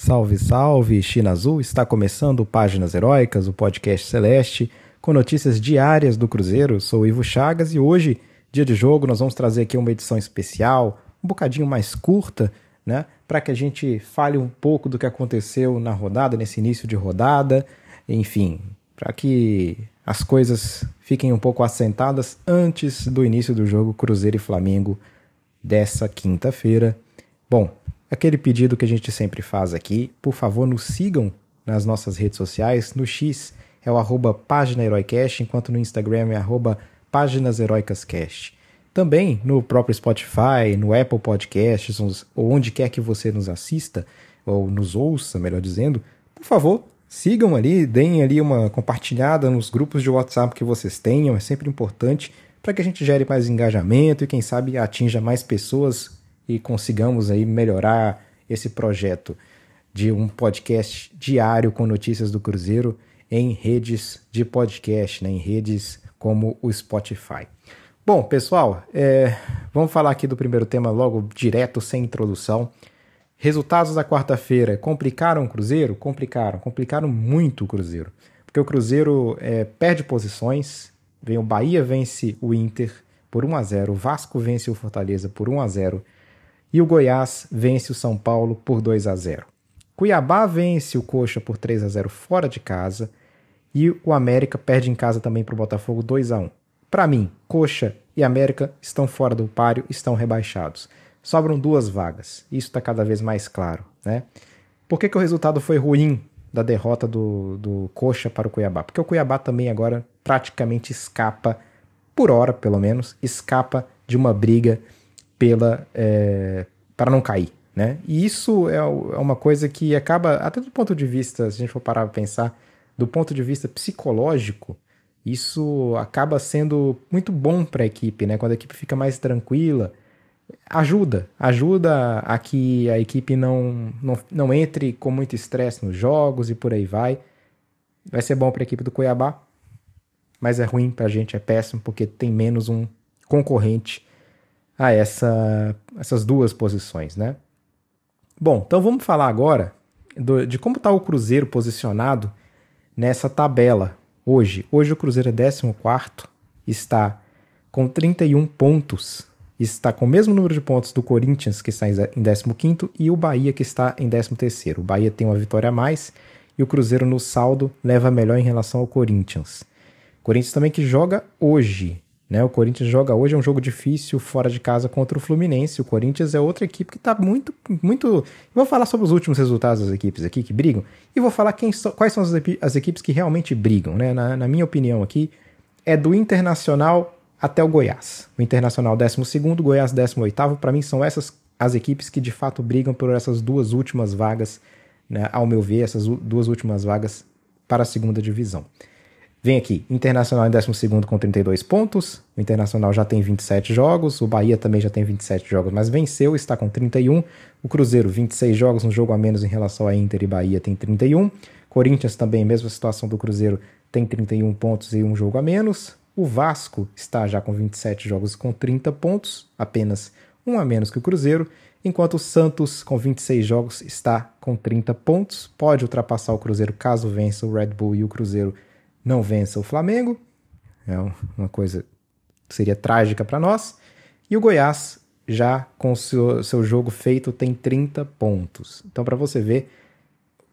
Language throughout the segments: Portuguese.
Salve, salve, China Azul! Está começando Páginas Heróicas, o podcast celeste, com notícias diárias do Cruzeiro. Sou Ivo Chagas e hoje, dia de jogo, nós vamos trazer aqui uma edição especial, um bocadinho mais curta, né? Para que a gente fale um pouco do que aconteceu na rodada, nesse início de rodada, enfim, para que as coisas fiquem um pouco assentadas antes do início do jogo Cruzeiro e Flamengo dessa quinta-feira. Bom, aquele pedido que a gente sempre faz aqui, por favor, nos sigam nas nossas redes sociais. No X é o arroba Página enquanto no Instagram é arroba. Também no próprio Spotify, no Apple Podcasts, ou onde quer que você nos assista, ou nos ouça, melhor dizendo, por favor, sigam ali, deem ali uma compartilhada nos grupos de WhatsApp que vocês tenham, é sempre importante para que a gente gere mais engajamento e quem sabe atinja mais pessoas e consigamos aí melhorar esse projeto de um podcast diário com notícias do Cruzeiro em redes de podcast, né, em redes como o Spotify. Bom, pessoal, é, vamos falar aqui do primeiro tema logo direto, sem introdução. Resultados da quarta-feira complicaram o Cruzeiro? Complicaram, complicaram muito o Cruzeiro. Porque o Cruzeiro é, perde posições, vem o Bahia vence o Inter por 1 a 0 o Vasco vence o Fortaleza por 1 a 0 e o Goiás vence o São Paulo por 2 a 0. Cuiabá vence o Coxa por 3 a 0 fora de casa e o América perde em casa também para o Botafogo 2 a 1. Para mim, Coxa e América estão fora do páreo, estão rebaixados. Sobram duas vagas. Isso está cada vez mais claro, né? Por que, que o resultado foi ruim da derrota do, do Coxa para o Cuiabá? Porque o Cuiabá também agora praticamente escapa, por hora pelo menos, escapa de uma briga pela é, para não cair, né? E isso é, é uma coisa que acaba, até do ponto de vista, se a gente for parar para pensar, do ponto de vista psicológico, isso acaba sendo muito bom para a equipe, né? Quando a equipe fica mais tranquila, ajuda, ajuda a que a equipe não, não, não entre com muito estresse nos jogos e por aí vai. Vai ser bom para a equipe do Cuiabá, mas é ruim para a gente, é péssimo, porque tem menos um concorrente a essa, essas duas posições, né? Bom, então vamos falar agora do, de como está o Cruzeiro posicionado nessa tabela hoje. Hoje o Cruzeiro é 14, está com 31 pontos, está com o mesmo número de pontos do Corinthians, que está em 15, e o Bahia, que está em 13. O Bahia tem uma vitória a mais e o Cruzeiro no saldo leva melhor em relação ao Corinthians. Corinthians também que joga hoje, né? O Corinthians joga hoje, é um jogo difícil fora de casa contra o Fluminense. O Corinthians é outra equipe que está muito, muito. Vou falar sobre os últimos resultados das equipes aqui que brigam e vou falar quem so... quais são as, as, equipes que realmente brigam. Né? Na, na, minha opinião aqui, é do Internacional até o Goiás. O Internacional 12, Goiás 18. Para mim, são essas as equipes que de fato brigam por essas duas últimas vagas, né? ao meu ver, essas duas últimas vagas para a segunda divisão. Vem aqui, Internacional em 12 com 32 pontos. O Internacional já tem 27 jogos. O Bahia também já tem 27 jogos, mas venceu, está com 31. O Cruzeiro, 26 jogos, um jogo a menos em relação a Inter e Bahia, tem 31. Corinthians também, mesma situação do Cruzeiro, tem 31 pontos e um jogo a menos. O Vasco está já com 27 jogos com 30 pontos, apenas um a menos que o Cruzeiro. Enquanto o Santos, com 26 jogos, está com 30 pontos. Pode ultrapassar o Cruzeiro caso vença o Red Bull e o Cruzeiro não vença o Flamengo, é uma coisa que seria trágica para nós. E o Goiás, já com seu, seu jogo feito, tem 30 pontos. Então, para você ver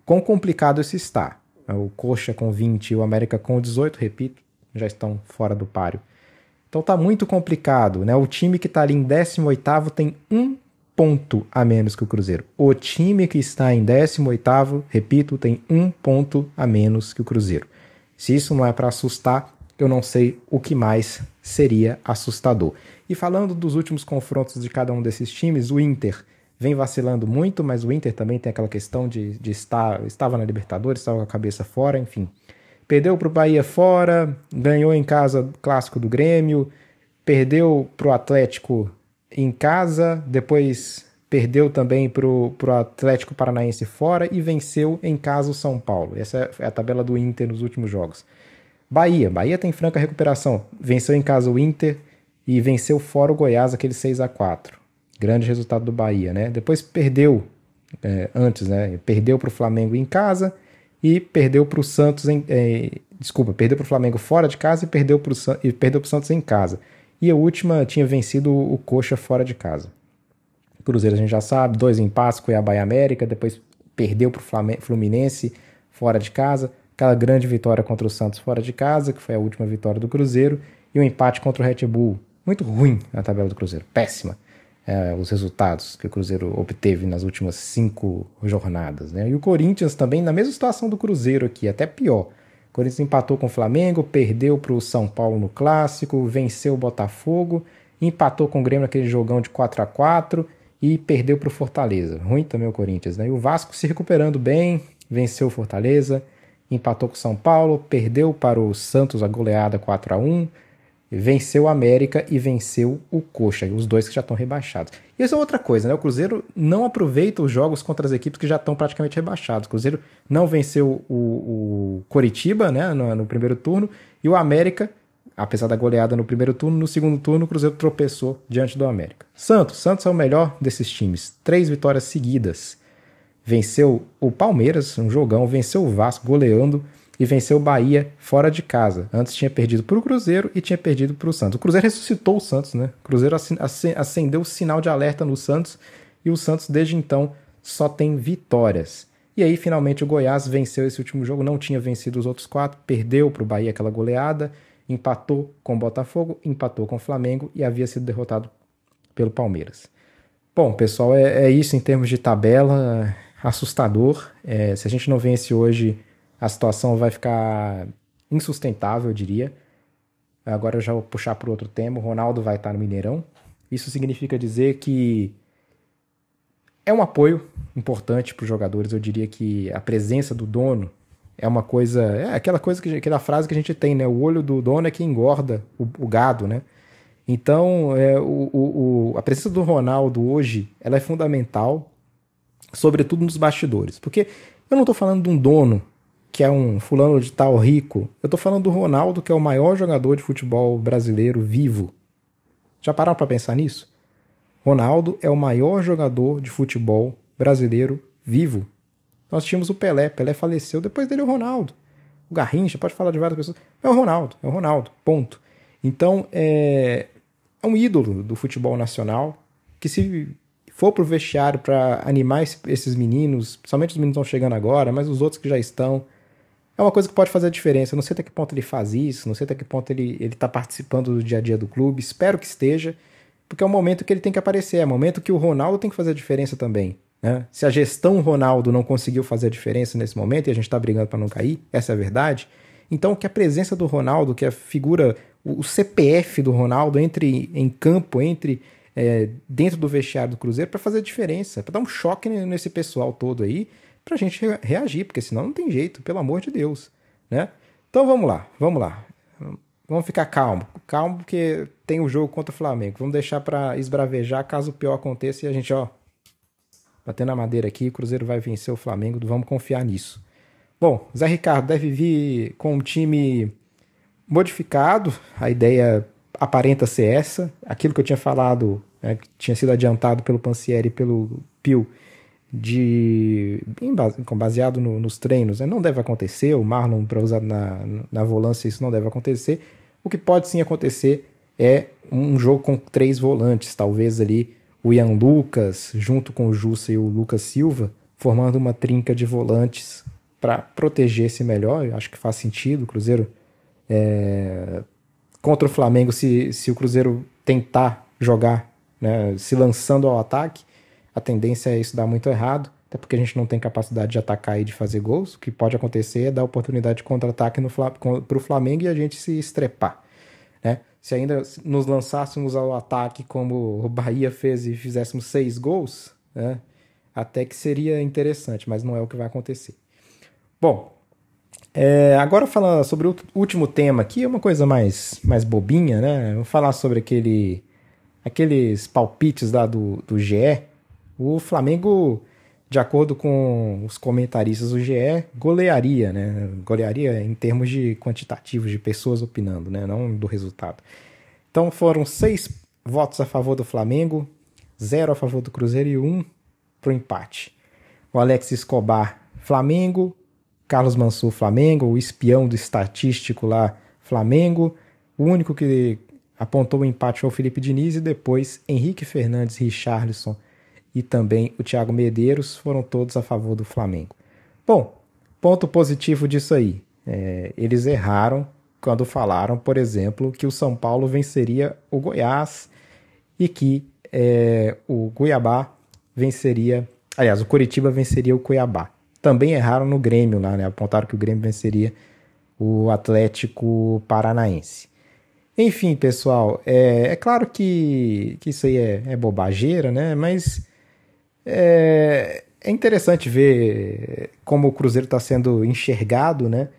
quão complicado isso está. O Coxa com 20 e o América com 18, repito, já estão fora do páreo. Então tá muito complicado, né? O time que está ali em 18 tem um ponto a menos que o Cruzeiro. O time que está em 18, repito, tem um ponto a menos que o Cruzeiro. Se isso não é para assustar, eu não sei o que mais seria assustador. E falando dos últimos confrontos de cada um desses times, o Inter vem vacilando muito, mas o Inter também tem aquela questão de, de estar estava na Libertadores, estava com a cabeça fora, enfim. Perdeu para o Bahia fora, ganhou em casa clássico do Grêmio, perdeu para o Atlético em casa, depois perdeu também para o Atlético Paranaense fora e venceu em casa o São Paulo. Essa é a tabela do Inter nos últimos jogos. Bahia, Bahia tem franca recuperação. Venceu em casa o Inter e venceu fora o Goiás, aquele 6 a 4 Grande resultado do Bahia, né? Depois perdeu é, antes, né? Perdeu para o Flamengo em casa e perdeu para o Santos em. É, desculpa, perdeu para o Flamengo fora de casa e perdeu para o Santos em casa. E a última tinha vencido o Coxa fora de casa. Cruzeiro a gente já sabe, dois empates, Cuiabá e América, depois perdeu para o Fluminense fora de casa, aquela grande vitória contra o Santos fora de casa, que foi a última vitória do Cruzeiro, e o um empate contra o Red Bull. Muito ruim na tabela do Cruzeiro, péssima. É, os resultados que o Cruzeiro obteve nas últimas cinco jornadas. Né? E o Corinthians também, na mesma situação do Cruzeiro aqui, até pior. O Corinthians empatou com o Flamengo, perdeu para o São Paulo no Clássico, venceu o Botafogo, empatou com o Grêmio naquele jogão de 4 a 4 e perdeu para o Fortaleza. Ruim também o Corinthians, né? E o Vasco se recuperando bem, venceu o Fortaleza, empatou com o São Paulo, perdeu para o Santos a goleada 4 a 1 venceu o América e venceu o Coxa, os dois que já estão rebaixados. E isso é outra coisa, né? O Cruzeiro não aproveita os jogos contra as equipes que já estão praticamente rebaixados. O Cruzeiro não venceu o, o Coritiba, né, no, no primeiro turno, e o América apesar da goleada no primeiro turno, no segundo turno o Cruzeiro tropeçou diante do América. Santos, Santos é o melhor desses times, três vitórias seguidas. Venceu o Palmeiras, um jogão, venceu o Vasco goleando e venceu o Bahia fora de casa. Antes tinha perdido para o Cruzeiro e tinha perdido para o Santos. O Cruzeiro ressuscitou o Santos, né? O Cruzeiro acendeu o sinal de alerta no Santos e o Santos desde então só tem vitórias. E aí finalmente o Goiás venceu esse último jogo, não tinha vencido os outros quatro, perdeu para o Bahia aquela goleada empatou com o Botafogo, empatou com o Flamengo e havia sido derrotado pelo Palmeiras. Bom, pessoal, é, é isso em termos de tabela, assustador. É, se a gente não vence hoje, a situação vai ficar insustentável, eu diria. Agora eu já vou puxar para outro tema. O Ronaldo vai estar no Mineirão. Isso significa dizer que é um apoio importante para os jogadores. Eu diria que a presença do dono é uma coisa. É aquela coisa que aquela frase que a gente tem, né? O olho do dono é que engorda o, o gado, né? Então, é, o, o, a presença do Ronaldo hoje ela é fundamental, sobretudo nos bastidores. Porque eu não estou falando de um dono que é um fulano de tal rico. Eu estou falando do Ronaldo, que é o maior jogador de futebol brasileiro vivo. Já pararam para pensar nisso? Ronaldo é o maior jogador de futebol brasileiro vivo. Nós tínhamos o Pelé, Pelé faleceu, depois dele o Ronaldo. O Garrincha, pode falar de várias pessoas. É o Ronaldo, é o Ronaldo, ponto. Então, é, é um ídolo do futebol nacional que se for pro vestiário para animar esses meninos, somente os meninos estão chegando agora, mas os outros que já estão, é uma coisa que pode fazer a diferença. Não sei até que ponto ele faz isso, não sei até que ponto ele está participando do dia a dia do clube, espero que esteja, porque é o momento que ele tem que aparecer, é o momento que o Ronaldo tem que fazer a diferença também. Né? Se a gestão Ronaldo não conseguiu fazer a diferença nesse momento e a gente está brigando para não cair, essa é a verdade. Então, que a presença do Ronaldo, que a figura, o CPF do Ronaldo entre em campo, entre é, dentro do vestiário do Cruzeiro para fazer a diferença, para dar um choque nesse pessoal todo aí, para a gente reagir, porque senão não tem jeito, pelo amor de Deus, né? Então vamos lá, vamos lá. Vamos ficar calmo, calmo porque tem o jogo contra o Flamengo. Vamos deixar para esbravejar caso o pior aconteça e a gente, ó, batendo a madeira aqui, o Cruzeiro vai vencer o Flamengo, vamos confiar nisso. Bom, Zé Ricardo deve vir com um time modificado, a ideia aparenta ser essa, aquilo que eu tinha falado, né, que tinha sido adiantado pelo Pansieri e pelo Pio, de baseado no, nos treinos, né, não deve acontecer, o Marlon para usar na, na volância isso não deve acontecer, o que pode sim acontecer é um jogo com três volantes, talvez ali o Ian Lucas, junto com o Jussa e o Lucas Silva, formando uma trinca de volantes para proteger-se melhor. Eu acho que faz sentido. O Cruzeiro é... contra o Flamengo, se, se o Cruzeiro tentar jogar né, se lançando ao ataque, a tendência é isso dar muito errado, até porque a gente não tem capacidade de atacar e de fazer gols. O que pode acontecer é dar oportunidade de contra-ataque para o Flamengo e a gente se estrepar. Se ainda nos lançássemos ao ataque como o Bahia fez e fizéssemos seis gols, né? até que seria interessante, mas não é o que vai acontecer. Bom, é, agora falando sobre o último tema aqui, é uma coisa mais, mais bobinha, né? Vamos falar sobre aquele, aqueles palpites lá do, do GE. O Flamengo de acordo com os comentaristas do GE, golearia, né? Golearia em termos de quantitativos de pessoas opinando, né? Não do resultado. Então foram seis votos a favor do Flamengo, zero a favor do Cruzeiro e um para o empate. o Alex Escobar, Flamengo, Carlos Mansur, Flamengo, o espião do estatístico lá, Flamengo. O único que apontou o empate foi o Felipe Diniz e depois Henrique Fernandes, Richarlison e também o Thiago Medeiros foram todos a favor do Flamengo. Bom, ponto positivo disso aí. É, eles erraram quando falaram, por exemplo, que o São Paulo venceria o Goiás e que é, o Cuiabá venceria. Aliás, o Curitiba venceria o Cuiabá. Também erraram no Grêmio lá, né? Apontaram que o Grêmio venceria o Atlético Paranaense. Enfim, pessoal, é, é claro que, que isso aí é, é bobageira, né? Mas é, é interessante ver como o Cruzeiro está sendo enxergado, né?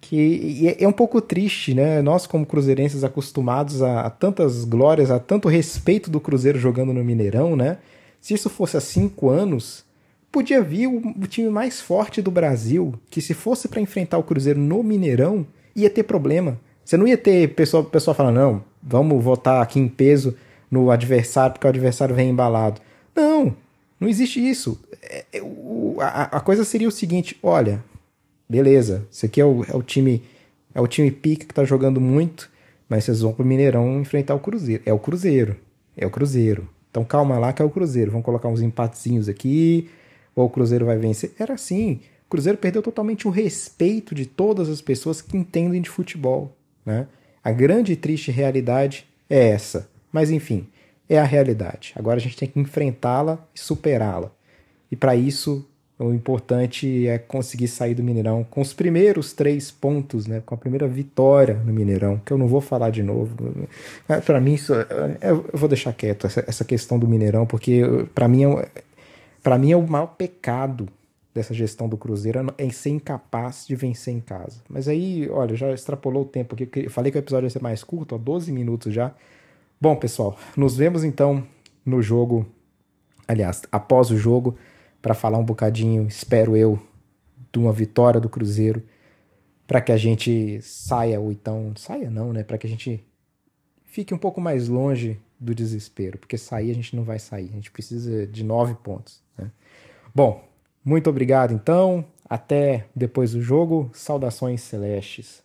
Que é, é um pouco triste, né? Nós, como cruzeirenses, acostumados a, a, tantas glórias, a tanto respeito do Cruzeiro jogando no Mineirão, né? Se isso fosse há cinco anos, podia vir o, o time mais forte do Brasil, que se fosse para enfrentar o Cruzeiro no Mineirão, ia ter problema. Você não ia ter pessoa, pessoa falando, não, vamos votar aqui em peso no adversário porque o adversário vem embalado. Não, não existe isso. É, é, o, a, a, coisa seria o seguinte: olha, beleza, esse aqui é o, é o time é o time pica que tá jogando muito, mas vocês vão pro Mineirão enfrentar o Cruzeiro. É o Cruzeiro. É o Cruzeiro. Então calma lá que é o Cruzeiro. Vamos colocar uns empatezinhos aqui, ou o Cruzeiro vai vencer. Era assim. O Cruzeiro perdeu totalmente o respeito de todas as pessoas que entendem de futebol. Né? A grande e triste realidade é essa. Mas enfim, é a realidade. Agora a gente tem que enfrentá-la e superá-la. E para isso, o importante é conseguir sair do Mineirão com os primeiros três pontos, né? com a primeira vitória no Mineirão, que eu não vou falar de novo. Para mim, isso, é, eu vou deixar quieto essa, questão do Mineirão, porque para mim, é, mim é o maior pecado dessa gestão do Cruzeiro é ser incapaz de vencer em casa. Mas aí, olha, já extrapolou o tempo. Eu falei que o episódio ia ser mais curto, ó, 12 minutos já. Bom, pessoal, nos vemos então no jogo, aliás, após o jogo, para falar um bocadinho, espero eu, de uma vitória do Cruzeiro, para que a gente saia, ou então, saia não, né? Para que a gente fique um pouco mais longe do desespero, porque sair a gente não vai sair, a gente precisa de nove pontos. Né? Bom, muito obrigado, então. Até depois do jogo. Saudações celestes.